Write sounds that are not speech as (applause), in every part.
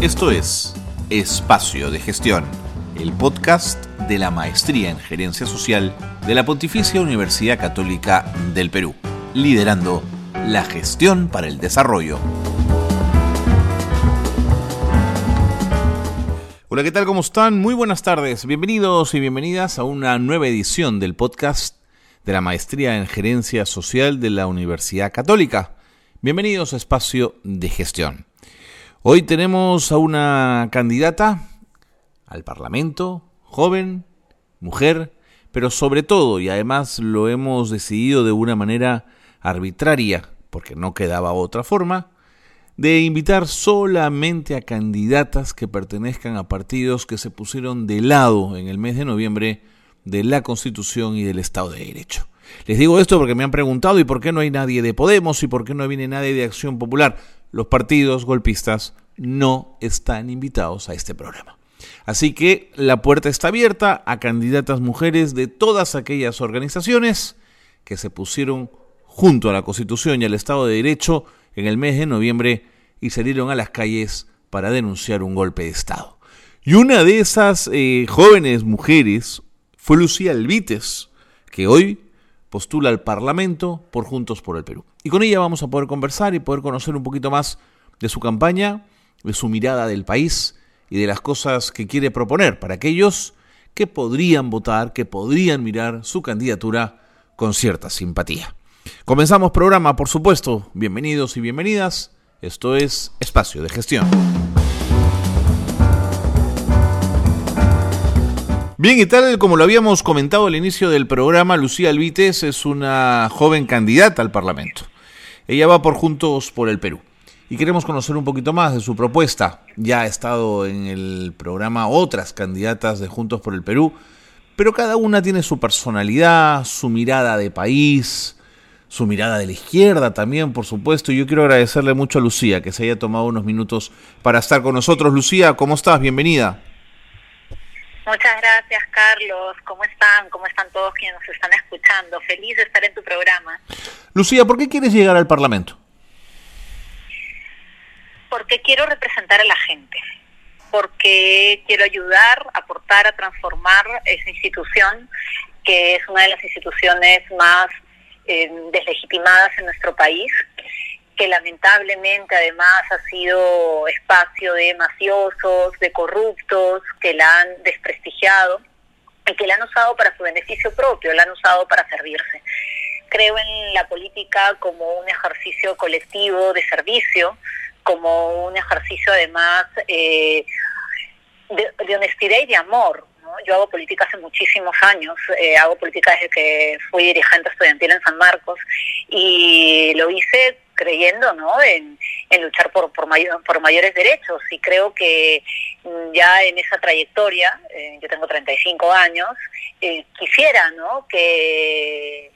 Esto es Espacio de Gestión, el podcast de la Maestría en Gerencia Social de la Pontificia Universidad Católica del Perú, liderando la gestión para el desarrollo. Hola, ¿qué tal? ¿Cómo están? Muy buenas tardes. Bienvenidos y bienvenidas a una nueva edición del podcast de la Maestría en Gerencia Social de la Universidad Católica. Bienvenidos a Espacio de Gestión. Hoy tenemos a una candidata al Parlamento, joven, mujer, pero sobre todo, y además lo hemos decidido de una manera arbitraria, porque no quedaba otra forma, de invitar solamente a candidatas que pertenezcan a partidos que se pusieron de lado en el mes de noviembre de la Constitución y del Estado de Derecho. Les digo esto porque me han preguntado y por qué no hay nadie de Podemos y por qué no viene nadie de Acción Popular los partidos golpistas no están invitados a este programa. Así que la puerta está abierta a candidatas mujeres de todas aquellas organizaciones que se pusieron junto a la Constitución y al Estado de Derecho en el mes de noviembre y salieron a las calles para denunciar un golpe de Estado. Y una de esas eh, jóvenes mujeres fue Lucía Alvites, que hoy postula al Parlamento por Juntos por el Perú. Y con ella vamos a poder conversar y poder conocer un poquito más de su campaña, de su mirada del país y de las cosas que quiere proponer para aquellos que podrían votar, que podrían mirar su candidatura con cierta simpatía. Comenzamos programa, por supuesto. Bienvenidos y bienvenidas. Esto es Espacio de Gestión. Bien, y tal como lo habíamos comentado al inicio del programa, Lucía Alvites es una joven candidata al Parlamento. Ella va por Juntos por el Perú. Y queremos conocer un poquito más de su propuesta. Ya ha estado en el programa otras candidatas de Juntos por el Perú, pero cada una tiene su personalidad, su mirada de país, su mirada de la izquierda también, por supuesto. Y yo quiero agradecerle mucho a Lucía que se haya tomado unos minutos para estar con nosotros. Lucía, ¿cómo estás? Bienvenida. Muchas gracias, Carlos. ¿Cómo están? ¿Cómo están todos quienes nos están escuchando? Feliz de estar en tu programa. Lucía, ¿por qué quieres llegar al Parlamento? Porque quiero representar a la gente, porque quiero ayudar, aportar a transformar esa institución, que es una de las instituciones más eh, deslegitimadas en nuestro país, que lamentablemente además ha sido espacio de mafiosos, de corruptos, que la han desprestigiado y que la han usado para su beneficio propio, la han usado para servirse. Creo en la política como un ejercicio colectivo de servicio, como un ejercicio además eh, de, honestidad y de amor. Yo hago política hace muchísimos años, eh, hago política desde que fui dirigente estudiantil en San Marcos y lo hice creyendo ¿no? en, luchar por, por, por mayores derechos y creo que mm, ya en esa trayectoria, eh, yo tengo 35 años, eh, quisiera ¿no? que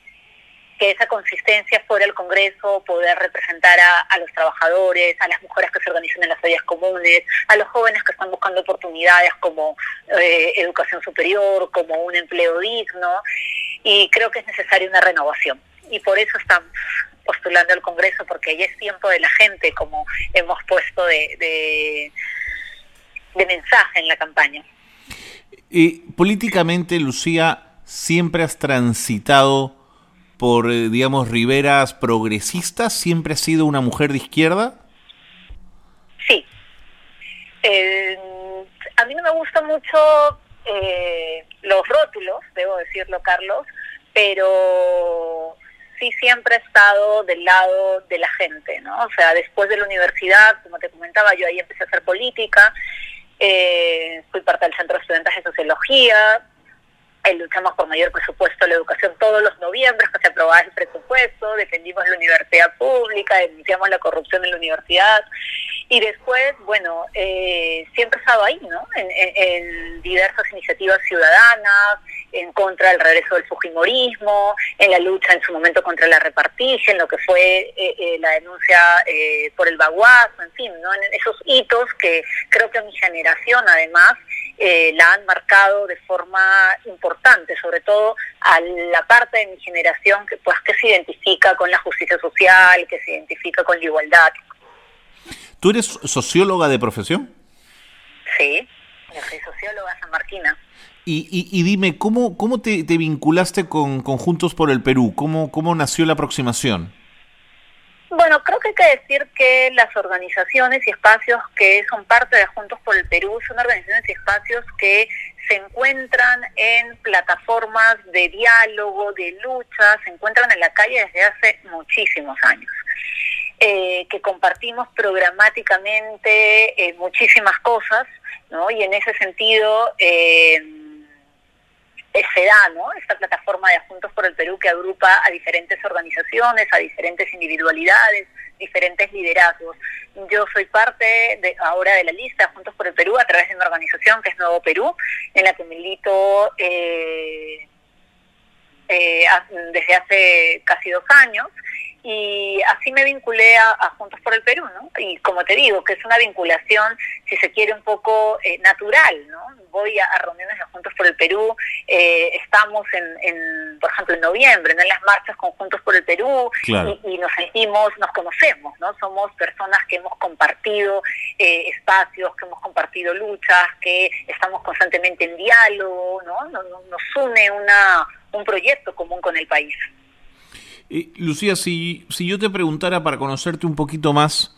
esa consistencia fuera el Congreso, poder representar a, los trabajadores, a las mujeres que se organizan en las áreas comunes, a los jóvenes que están buscando oportunidades como eh, educación superior, como un empleo digno, y creo que es necesaria una renovación. Y por eso estamos postulando al Congreso, porque ya es tiempo de la gente, como hemos puesto de, de mensaje en la campaña. Y políticamente, Lucía, siempre has transitado por, eh, digamos, riberas progresistas? ¿Siempre ha sido una mujer de izquierda? Sí. Eh, a mí no me gustan mucho eh, los rótulos, debo decirlo, Carlos, pero sí siempre he estado del lado de la gente, ¿no? O sea, después de la universidad, como te comentaba, yo ahí empecé a hacer política, fui parte del Centro de Estudiantes de Sociología, luchamos por mayor presupuesto a la educación todos los noviembres se aprobaba el presupuesto, defendimos la universidad pública, denunciamos la corrupción en la universidad y después, bueno, eh, siempre he estado ahí, ¿no? En, diversas iniciativas ciudadanas, en contra del regreso del fujimorismo, en la lucha en su momento contra la repartición, lo que fue eh, eh, la denuncia por el baguazo, en fin, ¿no? En esos hitos que creo que mi generación además eh, la han marcado de forma importante, sobre todo a la parte de mi generación que pues que se identifica con la justicia social, que se identifica con la igualdad. ¿Tú eres socióloga de profesión? Sí, yo soy socióloga sanmarquina. Y, y, y dime, ¿cómo, cómo te, te vinculaste con, con, Juntos por el Perú? ¿Cómo, ¿Cómo nació la aproximación? Bueno, creo que hay que decir que las organizaciones y espacios que son parte de Juntos por el Perú son organizaciones y espacios que se encuentran en plataformas de diálogo, de lucha, se encuentran en la calle desde hace muchísimos años. Eh, que compartimos programáticamente eh, muchísimas cosas, ¿no? Y en ese sentido eh, se da, ¿no? Esta plataforma de Juntos por el Perú que agrupa a diferentes organizaciones, a diferentes individualidades, diferentes liderazgos. Yo soy parte de, ahora de la lista Juntos por el Perú a través de una organización que es Nuevo Perú, en la que milito eh, eh, desde hace casi dos años y así me vinculé a, Juntos por el Perú, ¿no? Y como te digo, que es una vinculación, si se quiere, un poco eh, natural, ¿no? Voy a, reuniones de Juntos por el Perú, eh, estamos en, por ejemplo, en noviembre, ¿no? En las marchas con Juntos por el Perú y, nos sentimos, nos conocemos, ¿no? Somos personas que hemos compartido eh, espacios, que hemos compartido luchas, que estamos constantemente en diálogo, ¿no? Nos, nos une una, un proyecto común con el país. Lucía, si, si yo te preguntara para conocerte un poquito más,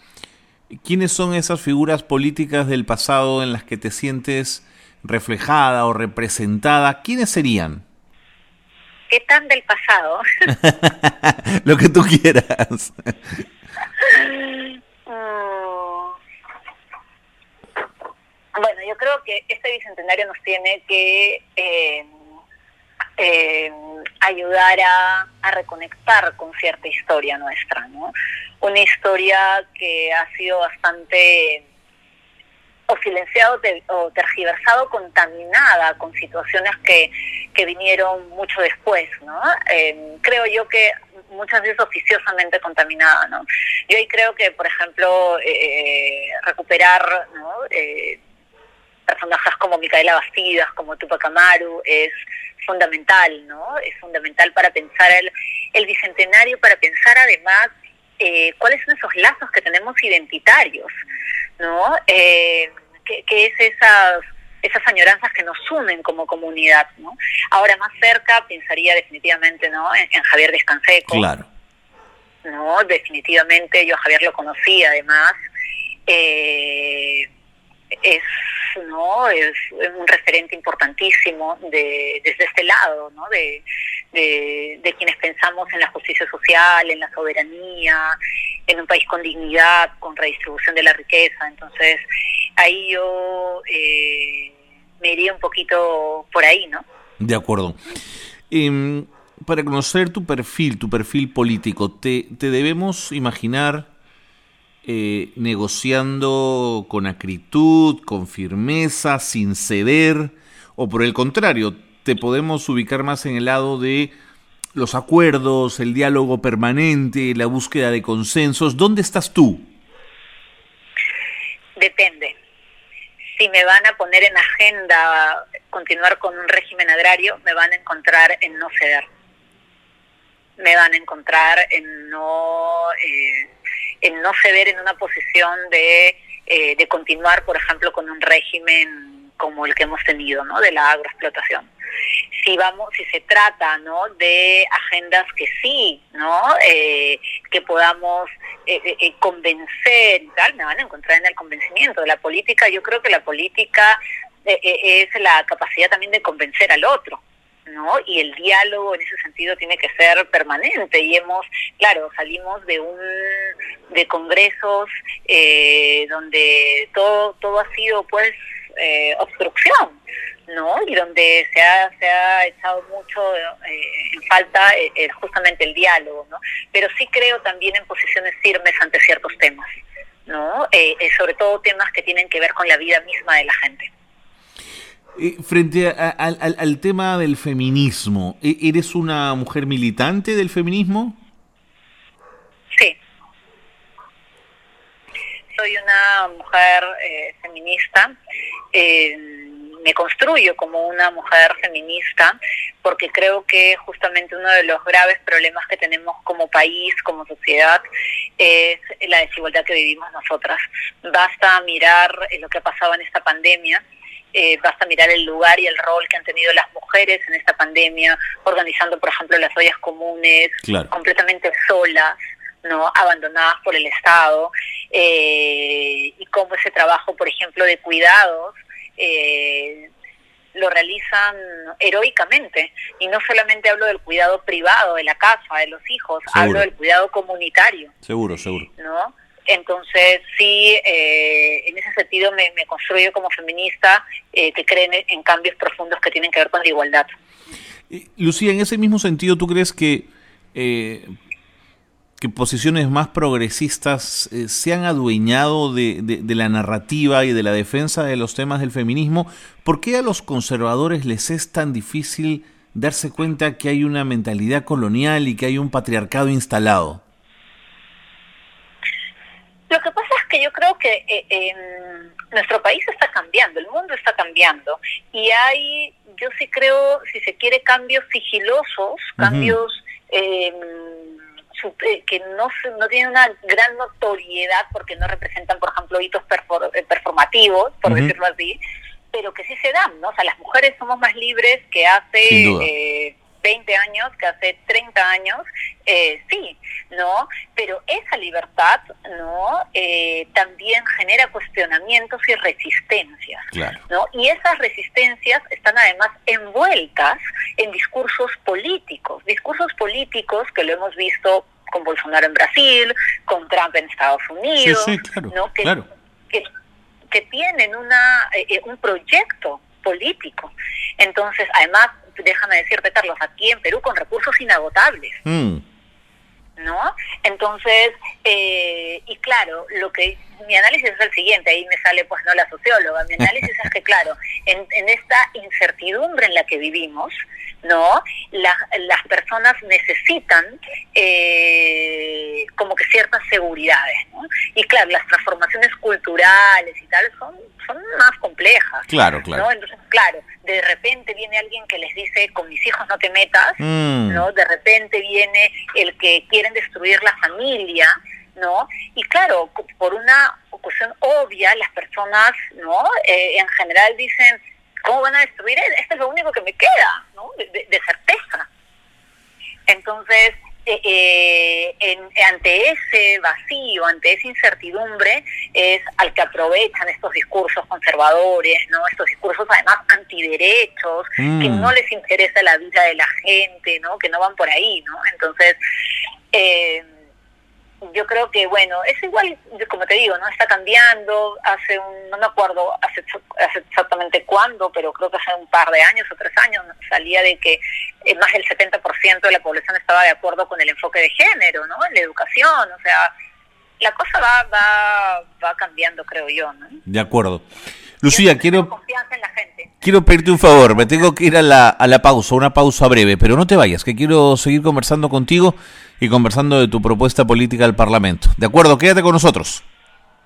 ¿quiénes son esas figuras políticas del pasado en las que te sientes reflejada o representada? ¿Quiénes serían? ¿Qué tan del pasado? (laughs) Lo que tú quieras. (laughs) Mm. Bueno, yo creo que este bicentenario nos tiene que eh, eh, ayudar a, reconectar con cierta historia nuestra, ¿no? Una historia que ha sido bastante o silenciado o tergiversado, contaminada con situaciones que, que vinieron mucho después, ¿no? Eh, creo yo que muchas veces oficiosamente contaminada, ¿no? Yo ahí creo que, por ejemplo, eh, recuperar, ¿no? Eh, personajes como Micaela Bastidas, como Tupac Amaru, es fundamental, ¿no? Es fundamental para pensar el, el bicentenario, para pensar además eh, cuáles son esos lazos que tenemos identitarios, ¿no? Eh, ¿qué, es esas esas añoranzas que nos unen como comunidad, ¿no? Ahora más cerca pensaría definitivamente, ¿no? En, Javier Descanseco. Claro. ¿no? Definitivamente yo a Javier lo conocí además. Eh, es no es, un referente importantísimo de, desde este lado no de, de, quienes pensamos en la justicia social en la soberanía en un país con dignidad con redistribución de la riqueza. Entonces ahí yo eh, me iría un poquito por ahí no de acuerdo. Em, para conocer tu perfil tu perfil político te, te debemos imaginar eh, negociando con acritud, con firmeza, sin ceder, o por el contrario, te podemos ubicar más en el lado de los acuerdos, el diálogo permanente, la búsqueda de consensos. ¿Dónde estás tú? Depende. Si me van a poner en agenda continuar con un régimen agrario, me van a encontrar en no ceder. Me van a encontrar en no eh, en no ceder en una posición de, eh, de continuar, por ejemplo, con un régimen como el que hemos tenido, ¿no? De la agroexplotación. Si vamos, si se trata, ¿no? De agendas que sí, ¿no? Eh, que podamos eh, convencer y tal, me van a encontrar en el convencimiento de la política. Yo creo que la política es la capacidad también de convencer al otro. ¿No? Y el diálogo en ese sentido tiene que ser permanente y hemos, claro, salimos de un de congresos eh, donde todo todo ha sido pues eh, obstrucción, ¿no? Y donde se ha, se ha echado mucho eh, en falta justamente el diálogo, ¿no? Pero sí creo también en posiciones firmes ante ciertos temas, ¿no? sobre todo temas que tienen que ver con la vida misma de la gente. Eh, frente al, tema del feminismo, ¿e, ¿eres una mujer militante del feminismo? Sí. Soy una mujer eh, feminista. Eh, me construyo como una mujer feminista porque creo que justamente uno de los graves problemas que tenemos como país, como sociedad, es la desigualdad que vivimos nosotras. Basta mirar lo que ha pasado en esta pandemia eh, basta mirar el lugar y el rol que han tenido las mujeres en esta pandemia, organizando, por ejemplo, las ollas comunes, completamente solas, no abandonadas por el Estado, eh, y cómo ese trabajo, por ejemplo, de cuidados, eh, lo realizan heroicamente. Y no solamente hablo del cuidado privado de la casa, de los hijos, hablo del cuidado comunitario. Seguro, seguro. ¿No? Entonces, sí, eh, en ese sentido me, construyo como feminista eh, que creen en cambios profundos que tienen que ver con la igualdad. Lucía, en ese mismo sentido, ¿tú crees que, eh, que posiciones más progresistas se han adueñado de, de, la narrativa y de la defensa de los temas del feminismo? ¿Por qué a los conservadores les es tan difícil darse cuenta que hay una mentalidad colonial y que hay un patriarcado instalado? Lo que pasa es que yo creo que eh, nuestro país está cambiando, el mundo está cambiando. Y hay, yo sí creo, si se quiere, cambios sigilosos, cambios em, eh, que no, no tienen una gran notoriedad porque no representan, por ejemplo, hitos eh, performativos, por decirlo así, pero que sí se dan, ¿no? O sea, las mujeres somos más libres que hace 20 años, que hace 30 años, eh, sí, ¿no? Pero esa libertad, ¿no? Eh, también genera cuestionamientos y resistencias, ¿no? Y esas resistencias están además envueltas en discursos políticos, discursos políticos que lo hemos visto con Bolsonaro en Brasil, con Trump en Estados Unidos, ¿no? Que, que, tienen una, eh, un proyecto político. Entonces, además, déjame decirte, Carlos, aquí en Perú con recursos inagotables. Mm. ¿No? Entonces, eh, y claro, lo que mi análisis es el siguiente, ahí me sale pues no la socióloga, mi (laughs) análisis es que claro, en, en esta incertidumbre en la que vivimos, ¿no? las personas necesitan eh, como que ciertas seguridades, ¿no? Y claro, las transformaciones culturales y tal son, son más complejas. Claro, claro. Entonces, claro, de repente viene alguien que les dice, con mis hijos no te metas, mm. ¿no? De repente viene el que quieren destruir la familia, ¿no? Y claro, por una cuestión obvia, las personas, ¿no? Eh, en general dicen, ¿cómo van a destruir? Esto es lo único que me queda, ¿no? De, certeza. Entonces, eh, eh, en, ante ese vacío, ante esa incertidumbre, es al que aprovechan estos discursos conservadores, ¿no? Estos discursos además antiderechos, que mm. no les interesa la vida de la gente, ¿no? Que no van por ahí, ¿no? Entonces, eh, yo creo que, bueno, es igual, como te digo, ¿no? Está cambiando, hace un, no me acuerdo hace, exactamente cuándo, pero creo que hace un par de años o tres años salía de que eh, más del 70% de la población estaba de acuerdo con el enfoque de género, ¿no? En la educación, o sea, la cosa va, va, va cambiando, creo yo, ¿no? De acuerdo. Lucía, quiero... Confianza en la gente. Quiero pedirte un favor, me tengo que ir a la, a la pausa, una pausa breve, pero no te vayas, que quiero seguir conversando contigo y conversando de tu propuesta política al Parlamento. ¿De acuerdo? Quédate con nosotros.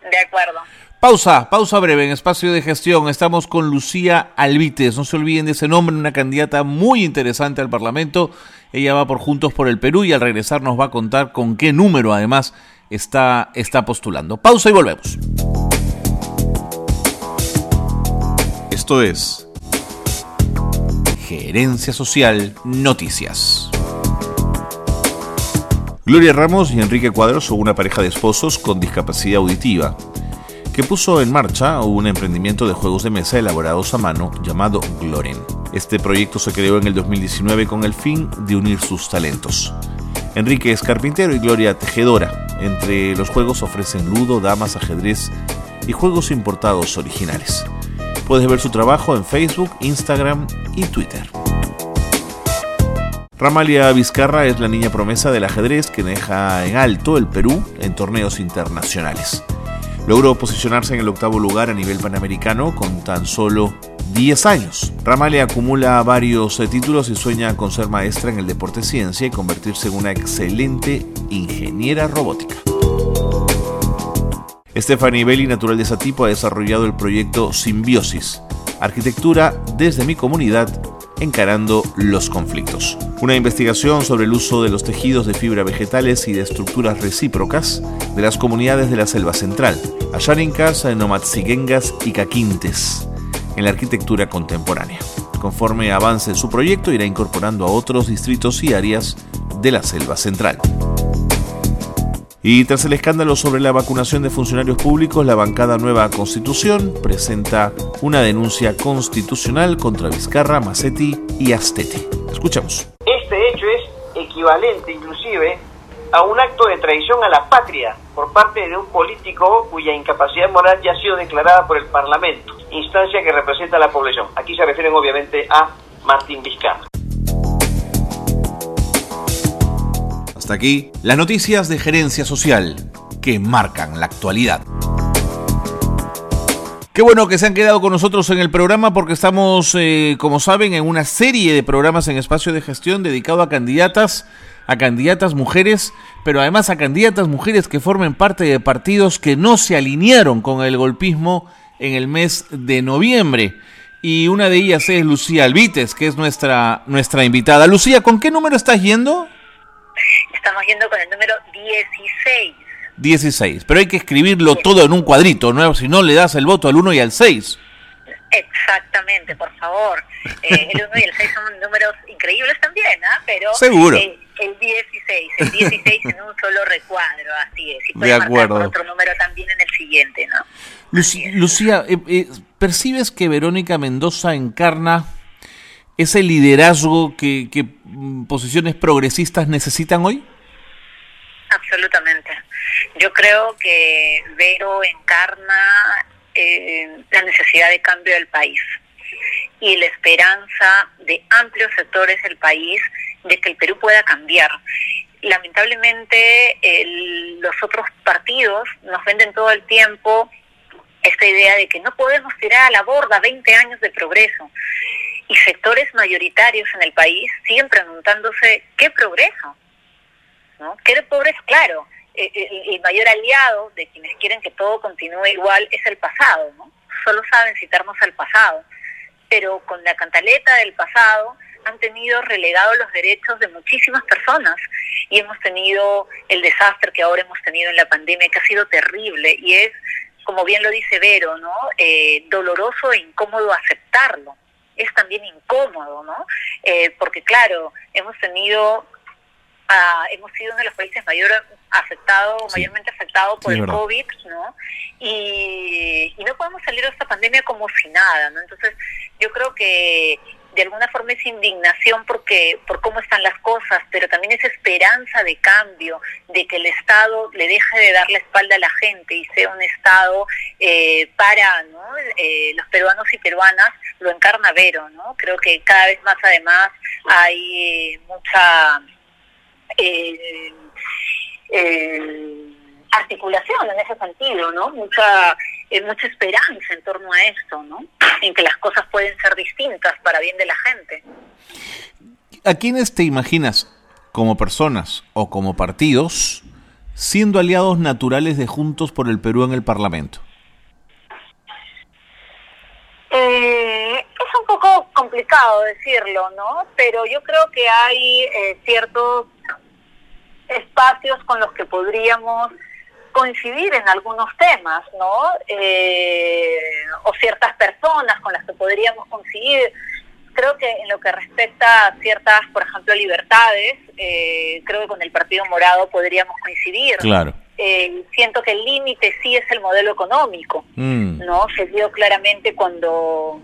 De acuerdo. Pausa, pausa breve en espacio de gestión. Estamos con Lucía Alvites. No se olviden de ese nombre, una candidata muy interesante al Parlamento. Ella va por Juntos por el Perú y al regresar nos va a contar con qué número además está, está postulando. Pausa y volvemos. Esto es Gerencia Social Noticias. Gloria Ramos y Enrique Cuadros son una pareja de esposos con discapacidad auditiva que puso en marcha un emprendimiento de juegos de mesa elaborados a mano llamado Gloren. Este proyecto se creó en el 2019 con el fin de unir sus talentos. Enrique es carpintero y Gloria tejedora. Entre los juegos ofrecen ludo, damas, ajedrez y juegos importados originales. Puedes ver su trabajo en Facebook, Instagram y Twitter. Ramalia Vizcarra es la niña promesa del ajedrez que deja en alto el Perú en torneos internacionales. Logró posicionarse en el octavo lugar a nivel panamericano con tan solo 10 años. Ramalia acumula varios eh, títulos y sueña con ser maestra en el deporte ciencia y convertirse en una excelente ingeniera robótica. Stephanie Belli, natural de Satipo, ha desarrollado el proyecto Simbiosis, Arquitectura desde mi comunidad encarando los conflictos. Una investigación sobre el uso de los tejidos de fibra vegetales y de estructuras recíprocas de las comunidades de la selva central, Ayarincas, Nomatsigengas y Caquintes, en la arquitectura contemporánea. Conforme avance su proyecto, irá incorporando a otros distritos y áreas de la selva central. Y tras el escándalo sobre la vacunación de funcionarios públicos, la bancada Nueva Constitución presenta una denuncia constitucional contra Vizcarra, Macetti y Astete. Escuchamos. Este hecho es equivalente inclusive a un acto de traición a la patria por parte de un político cuya incapacidad moral ya ha sido declarada por el Parlamento, instancia que representa a la población. Aquí se refieren obviamente a Martín Vizcarra. Hasta aquí las noticias de gerencia social que marcan la actualidad. Qué bueno que se han quedado con nosotros en el programa porque estamos, eh, como saben, en una serie de programas en espacio de gestión dedicado a candidatas, a candidatas mujeres, pero además a candidatas mujeres que formen parte de partidos que no se alinearon con el golpismo en el mes de noviembre. Y una de ellas es Lucía Alvites, que es nuestra, nuestra invitada. Lucía, ¿con qué número estás yendo? Estamos yendo con el número 16. 16, pero hay que escribirlo todo en un cuadrito, ¿no? Si no le das el voto al 1 y al 6. Exactamente, por favor. Eh, el 1 y el 6 son números increíbles también, ¿ah? Pero Seguro. Eh, el 16, el 16 en un solo recuadro, así es. Y de acuerdo. Otro número también en el siguiente, ¿no? Lucía, eh, ¿percibes que Verónica Mendoza encarna ese liderazgo que, que mm, posiciones progresistas necesitan hoy? Absolutamente. Yo creo que Vero encarna eh, la necesidad de cambio del país y la esperanza de amplios sectores del país de que el Perú pueda cambiar. Lamentablemente los otros partidos nos venden todo el tiempo esta idea de que no podemos tirar a la borda 20 años de progreso y sectores mayoritarios en el país siguen preguntándose qué progreso, ¿no? ¿Qué progreso? Claro, eh, eh, el, mayor aliado de quienes quieren que todo continúe igual es el pasado, ¿no? Solo saben citarnos al pasado, pero con la cantaleta del pasado han tenido relegados los derechos de muchísimas personas y hemos tenido el desastre que ahora hemos tenido en la pandemia, que ha sido terrible y es, como bien lo dice Vero, ¿no? Eh, doloroso e incómodo aceptarlo es también incómodo, ¿no? Eh, porque claro, hemos tenido, uh, hemos sido uno de los países mayor afectado, mayormente afectado por el COVID, ¿no? Y, y no podemos salir de esta pandemia como si nada, ¿no? Entonces, yo creo que de alguna forma es indignación porque por cómo están las cosas, pero también es esperanza de cambio, de que el Estado le deje de dar la espalda a la gente y sea un Estado eh, para eh, los peruanos y peruanas, lo encarna Vero, ¿no? Creo que cada vez más además hay eh, mucha articulación en ese sentido, ¿no? Mucha eh, mucha esperanza en torno a esto, ¿no? En que las cosas pueden ser distintas para bien de la gente. ¿A quiénes te imaginas como personas o como partidos siendo aliados naturales de Juntos por el Perú en el Parlamento? Eh, es un poco complicado decirlo, ¿no? Pero yo creo que hay eh, ciertos espacios con los que podríamos coincidir en algunos temas, ¿no? Eh, o ciertas personas con las que podríamos coincidir. Creo que en lo que respecta a ciertas, por ejemplo, libertades, eh, creo que con el Partido Morado podríamos coincidir. Claro. Eh, siento que el límite sí es el modelo económico, mm. ¿no? Se vio claramente cuando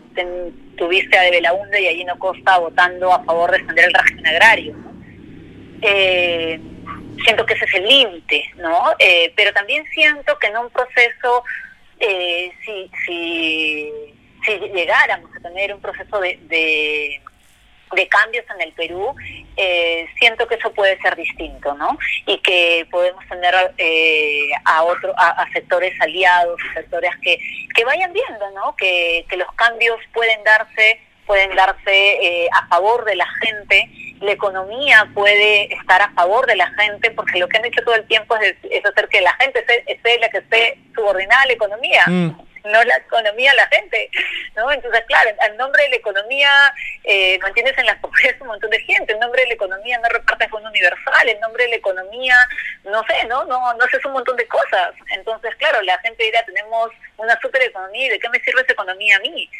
tuviste a De Belaunde y a Gino Costa votando a favor de extender el régimen agrario, ¿no? Siento que ese es el límite, ¿no? Eh, pero también siento que en un proceso, eh, si, si, si, llegáramos a tener un proceso de, de, cambios en el Perú, eh, siento que eso puede ser distinto, ¿no? Y que podemos tener a, otro, a, sectores aliados, sectores que, que vayan viendo, ¿no? Que, que los cambios pueden darse pueden darse a favor de la gente la economía puede estar a favor de la gente, porque lo que han dicho todo el tiempo es, hacer que la gente sea, la que esté subordinada a la economía. Mm. no la economía a la gente, ¿no? Entonces, claro, en nombre de la economía eh, mantienes en la pobreza un montón de gente, en nombre de la economía no repartes fondo universal, en nombre de la economía, no sé, ¿no? No, no haces un montón de cosas. Entonces, claro, la gente dirá, tenemos una super economía, ¿y de qué me sirve esa economía a mí?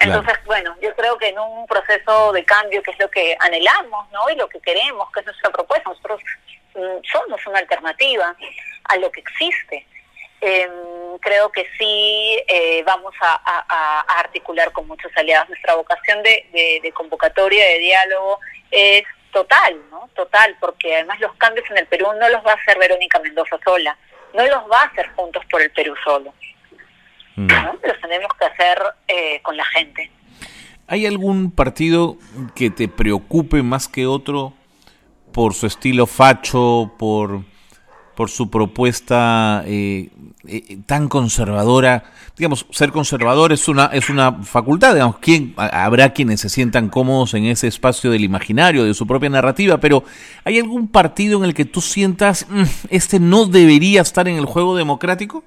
Entonces, bueno, yo creo que en un proceso de cambio, que es lo que anhelamos, ¿no? Y lo que queremos, que es nuestra propuesta, nosotros mm, somos una alternativa a lo que existe. Em, creo que sí eh, vamos a, articular con muchos aliados. Nuestra vocación de, de, convocatoria, de diálogo, es total, ¿no? Total, porque además los cambios en el Perú no los va a hacer Verónica Mendoza sola, no los va a hacer juntos por el Perú solo. Mm. Los tenemos que hacer eh, con la gente. ¿Hay algún partido que te preocupe más que otro por su estilo facho, por, por su propuesta eh, eh, tan conservadora? Digamos, ser conservador es una, es una facultad, digamos, ¿quién, habrá quienes se sientan cómodos en ese espacio del imaginario, de su propia narrativa, pero ¿hay algún partido en el que tú sientas, mm, este no debería estar en el juego democrático?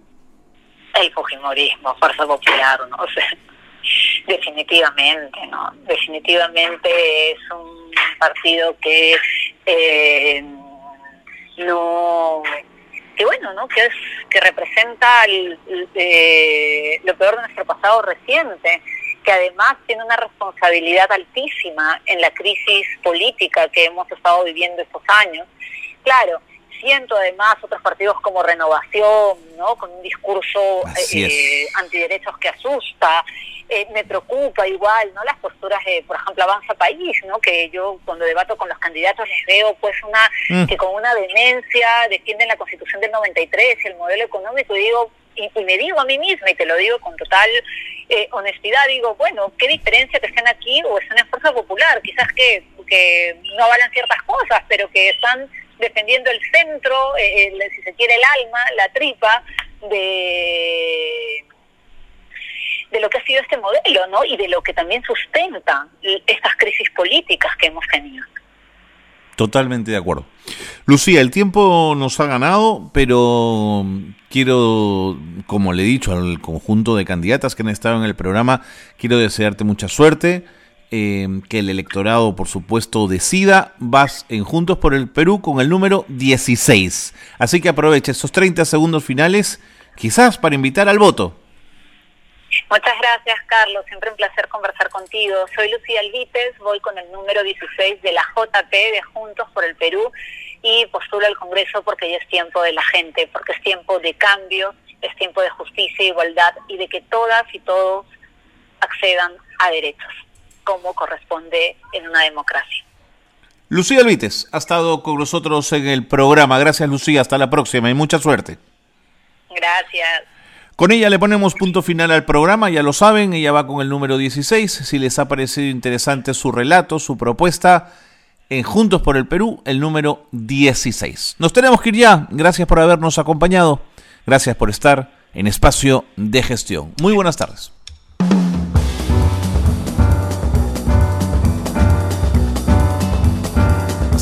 El fujimorismo, Fuerza Popular, ¿no? (laughs) Definitivamente, ¿no? Definitivamente es un partido que eh, no que bueno, ¿no? Que es que representa eh, lo peor de nuestro pasado reciente, que además tiene una responsabilidad altísima en la crisis política que hemos estado viviendo estos años. Claro, siento además otros partidos como Renovación, ¿no? Con un discurso eh, antiderechos que asusta. Eh, me preocupa igual, ¿no? Las posturas de, por ejemplo, Avanza País, ¿no? Que yo cuando debato con los candidatos les veo, pues, una mm. que con una demencia defienden la Constitución del 93 y el modelo económico y digo, y, me digo a mí misma, y te lo digo con total eh, honestidad, digo, bueno, ¿qué diferencia que estén aquí o estén en Fuerza Popular? Quizás que, que no avalan ciertas cosas, pero que están defendiendo el centro, eh, si se quiere el alma, la tripa de de lo que ha sido este modelo, ¿no? Y de lo que también sustenta estas crisis políticas que hemos tenido. Totalmente de acuerdo. Lucía, el tiempo nos ha ganado, pero quiero, como le he dicho al conjunto de candidatas que han estado en el programa, quiero desearte mucha suerte eh, que el electorado, por supuesto, decida. Vas en Juntos por el Perú con el número 16. Así que aprovecha estos 30 segundos finales, quizás para invitar al voto. Muchas gracias, Carlos. Siempre un placer conversar contigo. Soy Lucía Alvites, voy con el número 16 de la JP de Juntos por el Perú y postulo al Congreso porque ya es tiempo de la gente, porque es tiempo de cambio, es tiempo de justicia, igualdad y de que todas y todos accedan a derechos como corresponde en una democracia. Lucía Alvites ha estado con nosotros en el programa. Gracias Lucía, hasta la próxima y mucha suerte. Gracias. Con ella le ponemos punto final al programa, ya lo saben, ella va con el número 16. Si les ha parecido interesante su relato, su propuesta, en Juntos por el Perú, el número 16. Nos tenemos que ir ya. Gracias por habernos acompañado. Gracias por estar en espacio de gestión. Muy buenas tardes.